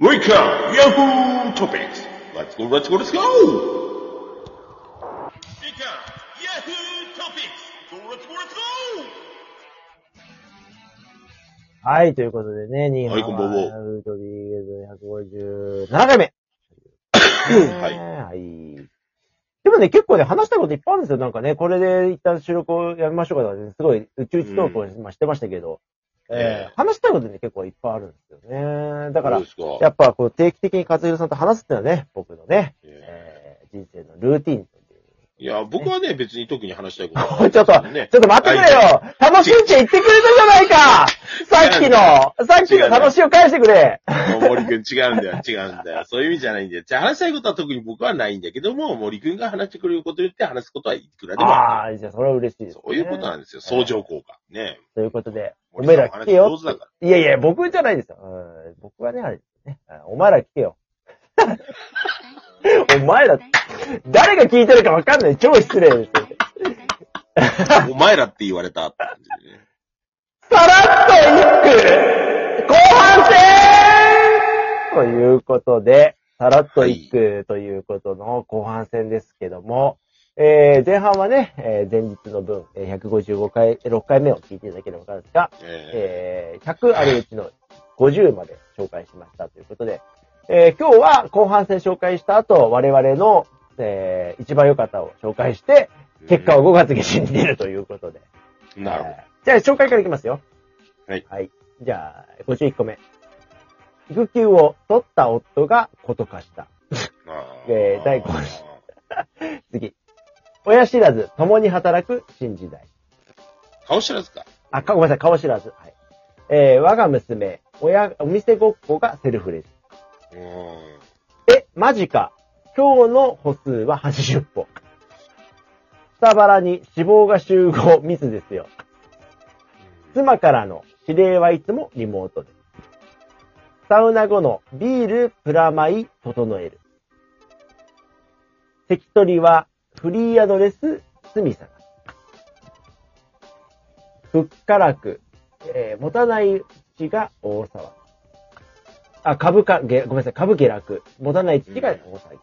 Welcome, Yahoo Topics. Let's go, let's go, let's go! Welcome, Yahoo Topics. Go, let's go, let's go! はい、ということでね、ニーハはいこんばんはウートリーゲーズ157回目。はいはい。でもね、結構ね、話したいこといっぱいあるんですよ。なんかね、これで一旦収録をやめましょうかとかね、すごい宇宙一トークを今してましたけど、ええ。ー話したいことね、結構いっぱいあるんですよね。だからか。やっぱこう定期的に勝弘さんと話すってのはね、僕のね、え。えー人生のルーティンといや、僕はね、別に特に話したいことはな いちょっと、ねちょっと待ってくれよ楽しんで言ってくれたじゃないか さっきの、さっきの楽しいを返してくれ森くん違うんだよ、違うんだよ。そういう意味じゃないんだよ。じゃあ話したいことは特に僕はないんだけども、森くんが話してくれることによって話すことはいくらでもあああ、じゃあそれは嬉しいです、ね。る。そういうことなんですよ。相乗効果。ね。ということで、お森前ら聞けよいやいや、僕じゃないですよ。うん僕はね、あれですね。うんお前ら聞けよ。お前ら、誰が聞いてるかわかんない。超失礼です。お前らって言われたって感じでね。さらっと一句後半戦ということで、さらっと一句ということの後半戦ですけども、えー、前半はね、えー前日の分、えー155回、6回目を聞いていただければわかるんですが、ええー、100あるうちの50まで紹介しましたということで、えー今日は後半戦紹介した後、我々の、えー一番良かったを紹介して、ー結果を5月下旬に出るということで。なるほど。えーじゃあ、紹介からいきますよ。はい。はい。じゃあ、51個目。育休を取った夫がこと化した。あえー 第五 次。親知らず、共に働く新時代。顔知らずか。あ、かごめんなさい、顔知らず。はい。えー我が娘、親、お店ごっこがセルフレジ。え、マジか。今日の歩数は80歩。下腹に脂肪が集合ミスですよ。妻からの指令はいつもリモートです。サウナ後のビールプラマイ整える。関取はフリーアドレス隅探す。ふっからく、えー持たないうちが大騒ぎ。あ、株価、げごめんなさい、株下落。持たないうちが大騒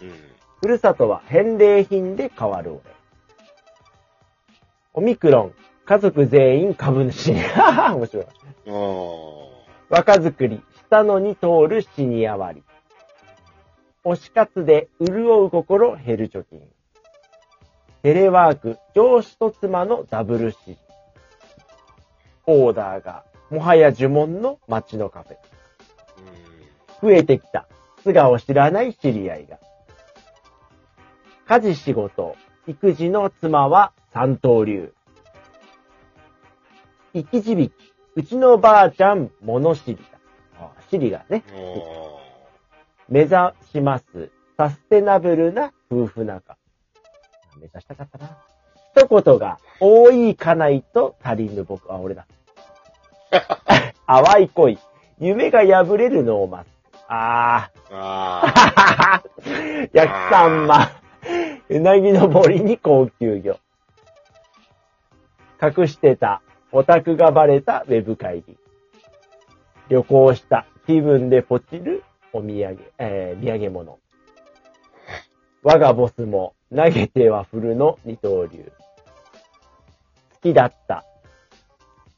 ぎ。うん。ふるさとは返礼品で変わる俺。オミクロン、家族全員株主に。は は面白い。あー若作り、したのに通るシニア割。推し活で潤う心減る貯金。テレワーク、上司と妻のダブル指示。オーダーが、もはや呪文の街のカフェ。増えてきた。素顔知らない知り合いが。家事仕事、育児の妻は三刀流。生き字引き、うちのばあちゃん物知りだ。あ知りがね、目指します。サステナブルな夫婦仲。目指したかったな。一言が多いかないと足りぬ僕。あ、俺だ。淡い恋。夢が破れるノーマスク。あー。ーあ焼きサンマ。うなぎの森に高級魚。隠してた。オタクがバレたウェブ会議。旅行した。気分でポチるお土産、えー土産物。我がボスも投げては振るの二刀流。好きだった。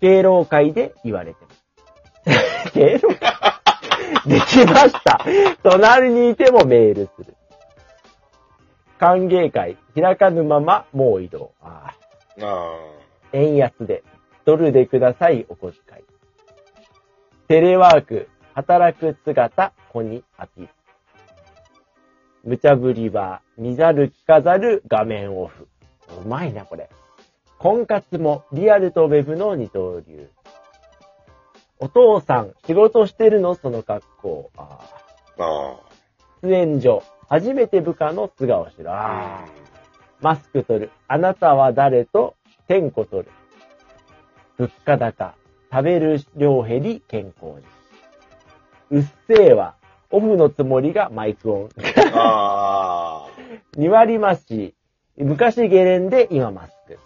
敬老会で言われてます。敬老会？できました。隣にいてもメールする。歓迎会、開かぬままもう移動。ああ、円安で、ドルでください、お小遣い。テレワーク、働く姿、子にアピール。無茶ぶりは、見ざる聞かざる画面オフ。うまいな、これ。婚活もリアルとウェブの二刀流。お父さん、仕事してるの？その格好。ああ。ーあ出演所、初めて部下の素顔知る。ー。ああ。マスク取る。あなたは誰と？点個取る。物価高。食べる量減り健康に。うっせぇわ。オフのつもりがマイクオン。あ2割増し。昔ゲレンで今マスク。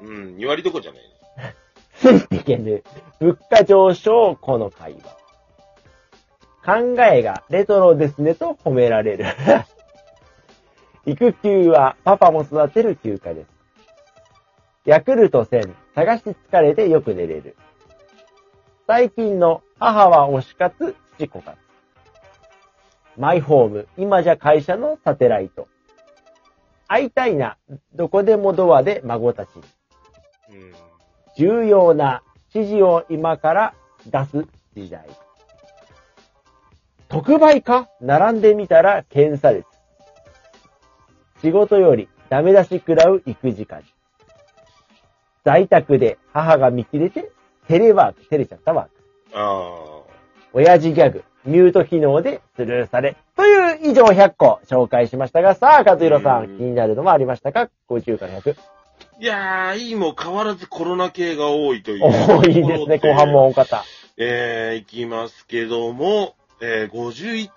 あ。うん、2割どこじゃない ついていけぬ。物価上昇、この会話。考えがレトロですねと褒められる。育休はパパも育てる休暇です。ヤクルト1000、探し疲れてよく寝れる。最近の母は推し活、父子活。マイホーム、今じゃ会社のサテライト。会いたいな、どこでもドアで孫たちに。うん。重要な指示を今から出す時代。特売か並んでみたら検査列。仕事よりダメ出し食らう育児家事。在宅で母が見切れてテレワーク、照れちゃったワーク。あ親父ギャグ、ミュート機能でスルーされ。という以上100個紹介しましたが、さあ、和弘さうんん、気になるのはありましたか ?50 から100。ーいやー、いいも変わらずコロナ系が多いという。多いですね、後半も。多かった。えー、いきますけども、えー、51、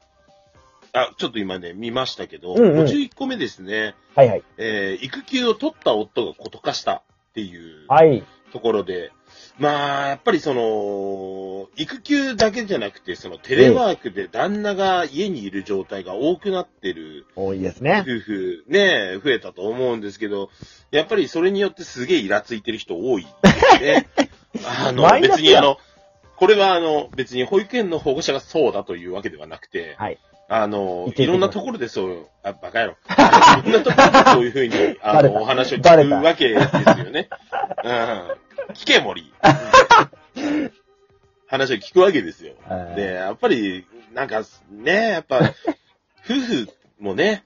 あ、ちょっと今ね、見ましたけど、うんうん51個目ですね。はいはい。えー、育休を取った夫がこと化したっていうはい。ところで、まあ、やっぱりその、育休だけじゃなくて、そのテレワークで旦那が家にいる状態が多くなってる多いですね。夫婦ね、増えたと思うんですけど、やっぱりそれによってすげえイラついてる人多いですね。あの別にあの、これはあの、別に保育園の保護者がそうだというわけではなくて、はい。あのい、ろんなところでそう、あ、バカ野郎。いろんなところでそういうふうに、あの、お話を聞くわけですよね。うん。聞け、森。話を聞くわけですよ。はいで、やっぱり、なんか、ね、やっぱ、夫婦もね、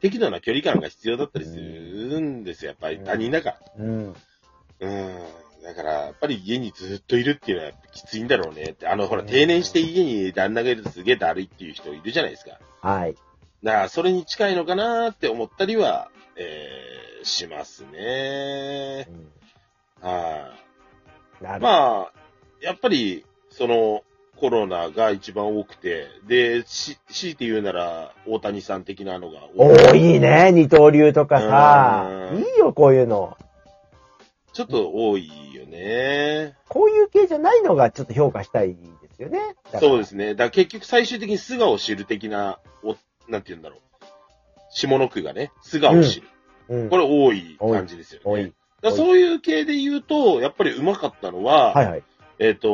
適度な距離感が必要だったりするんですよ。やっぱり他人だから。うん。うん。だから、やっぱり家にずっといるっていうのはきついんだろうねって。あの、ほら、定年して家に旦那がいるとすげえだるいっていう人いるじゃないですか。はい。だから、それに近いのかなって思ったりは、えー、しますね。はい。なるほど。まあ、やっぱり、その、コロナが一番多くて、で、し、強いて言うなら、大谷さん的なのが多い。ね、二刀流とかさ。うんいいよ、こういうの。ちょっと多いよね。こういう系じゃないのがちょっと評価したいですよね。。そうですすね。だから結局最終的に素顔を知る的な、お、なんて言うんだろう。下の句がね、素顔を知る。うん。これ多い感じですよね。多い。だそういう系で言うと、やっぱり上手かったのは、はいはい。えっ、と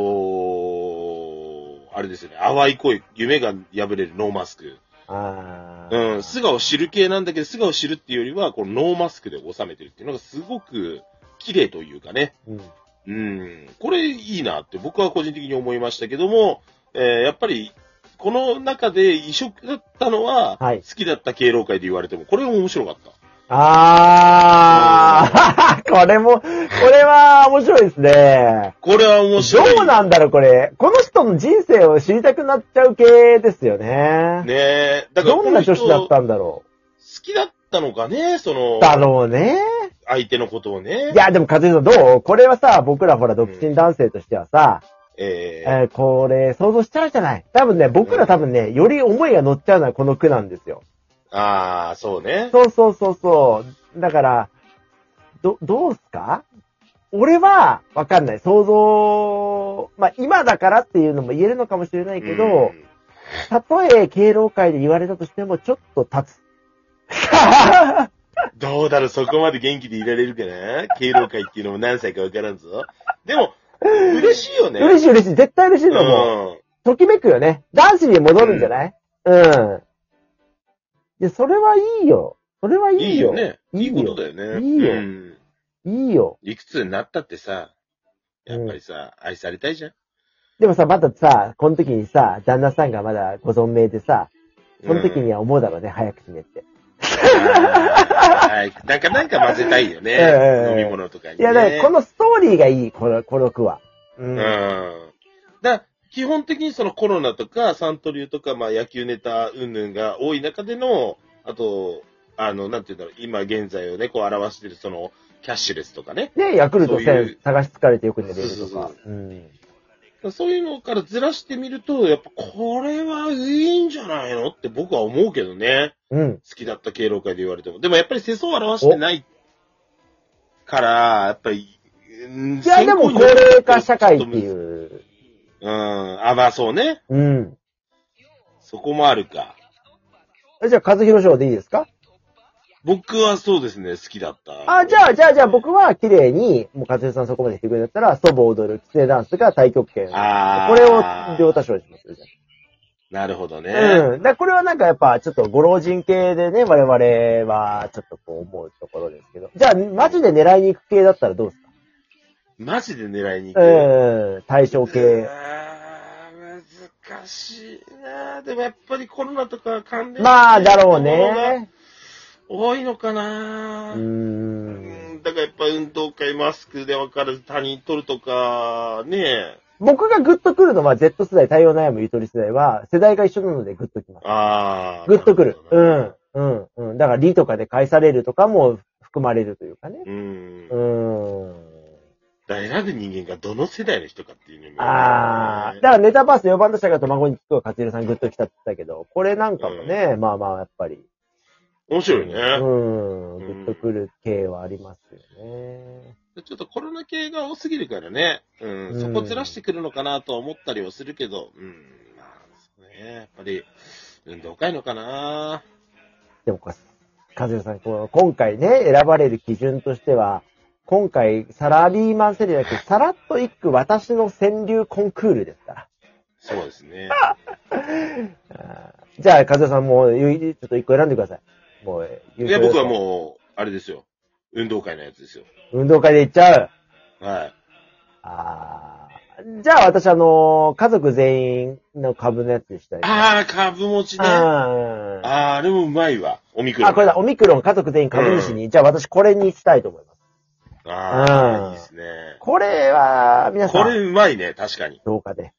あれですよね、淡い恋、夢が破れるノーマスク。あうん、ー。素顔知る系なんだけど、素顔知るっていうよりは、このノーマスクで収めてるっていうのがすごく綺麗というかね。うん。うん、これいいなって僕は個人的に思いましたけども、えーやっぱり、この中で異色だったのは、はい好きだった敬老会で言われても、これも面白かった。あー。これも、これは面白いですね。これは面白い。どうなんだろう、これ。この人の人生を知りたくなっちゃう系ですよね。ねえ。だからどんな女子だった好んだろきだったのかね、そのう。、だろうね。相手のことをね。いや、でも、和江さんどう？これはさ、僕らほら、独身男性としてはさ、ええーこれ、想像しちゃうじゃない？多分ね、僕ら多分ね、より思いが乗っちゃうのはこの句なんですよ。ー、ああ、そうね。そうそうそうそう。だから、ど、どうすか？俺は、わかんない。想像、まあ、今だからっていうのも言えるのかもしれないけど、うんたとえ敬老会で言われたとしても、ちょっと立つ。どうだろう、そこまで元気でいられるかな？敬老会っていうのも何歳かわからんぞ。でも、嬉しいよね。嬉しい嬉しい。絶対嬉しいと思う。うん。ときめくよね。男子に戻るんじゃない？うん。で、それはいいよ。それはいいよ。いいよね。いいよいいことだよね。いいようん。いいよ。いくつになったってさ、やっぱりさ、愛されたいじゃん。でもさ、まださ、この時にさ、旦那さんがまだご存命でさ、その時には思うだろうね、早く死ねって。はい。なんか、なんか混ぜたいよね。ええ飲み物とかに、ね。いや、だからこのストーリーがいい、この、この句は。ううんん。。だ基本的にそのコロナとかサントリーとか、まあ野球ネタ云々が多い中での、あと、あの、なんていうんだろう、今現在をね、こう表してるその、キャッシュレスとかね。ね、ヤクルトそういう1000探し疲れてよく寝れるそうそうとか。うん。そういうのからずらしてみると、やっぱこれはいいんじゃないのって僕は思うけどね。うん。好きだった敬老会で言われても。でもやっぱり世相を表してないから、やっぱり、うんいや、でも高齢化社会ってう。いう。うん。あ、まあそうね。うん。そこもあるか。えじゃあ、和弘賞でいいですか？僕はそうですね、好きだった。あ、じゃあ、じゃあ、じゃあ僕は綺麗に、もう和弘さんそこまでしてくれるんだったら、祖母踊る、キツネダンスが太極拳。あーこれを両多賞にしますよ、じゃなるほどね。あ。うん。だこれはなんかやっぱ、ちょっとご老人系でね、我々は、ちょっとこう思うところですけど。じゃあ、マジで狙いに行く系だったらどうですか？マジで狙いに行く？うん、対象系。あー難しいなでもやっぱりコロナとか関連まあ、だろうしてるものがね。多いのかなうんんだからやっぱ運動会マスクで分かる他人取るとか、ね僕がグッとくるのは Z 世代、太陽悩むゆとり世代は、世代が一緒なのでグッときます。ああ。グッとくる。うん、うん、うん。だから、リとかで返されるとかも含まれるというかね。ど。うん。うーん。だから選ぶ人間がどの世代の人かっていうのも、ああ。だからネタバース4番打者が卵に聞くは勝弘さんグッときたって言ったけど、これなんかもね、まあまあ、やっぱり。面白いね。うん。グッとくる系はありますよね。ちょっとコロナ系が多すぎるからね。うん。うんそこずらしてくるのかなとは思ったりはするけど、うん。まあ、そうね。やっぱり、運動会のかなでもこれ、和弘さん、この今回ね、選ばれる基準としては、今回、サラリーマンセリアだけど、さらっと一句私の川柳コンクールですから。そうですね。じゃあ、和弘さんもちょっと一個選んでください。もう、いや、僕はう。もう、あれですよ。運動会のやつですよ。運動会で行っちゃう。はい。あーじゃあ、私、あのー家族全員の株のやつにしたい。ああ、株持ちね。ああーあ、あれもうまいわ。おみくろ。あ、これだ、オミクロン家族全員株主に、じゃあ私これにしたいと思います。ああ、うんいいですね。これは、皆さん、これうまいね、確かに。どうかで。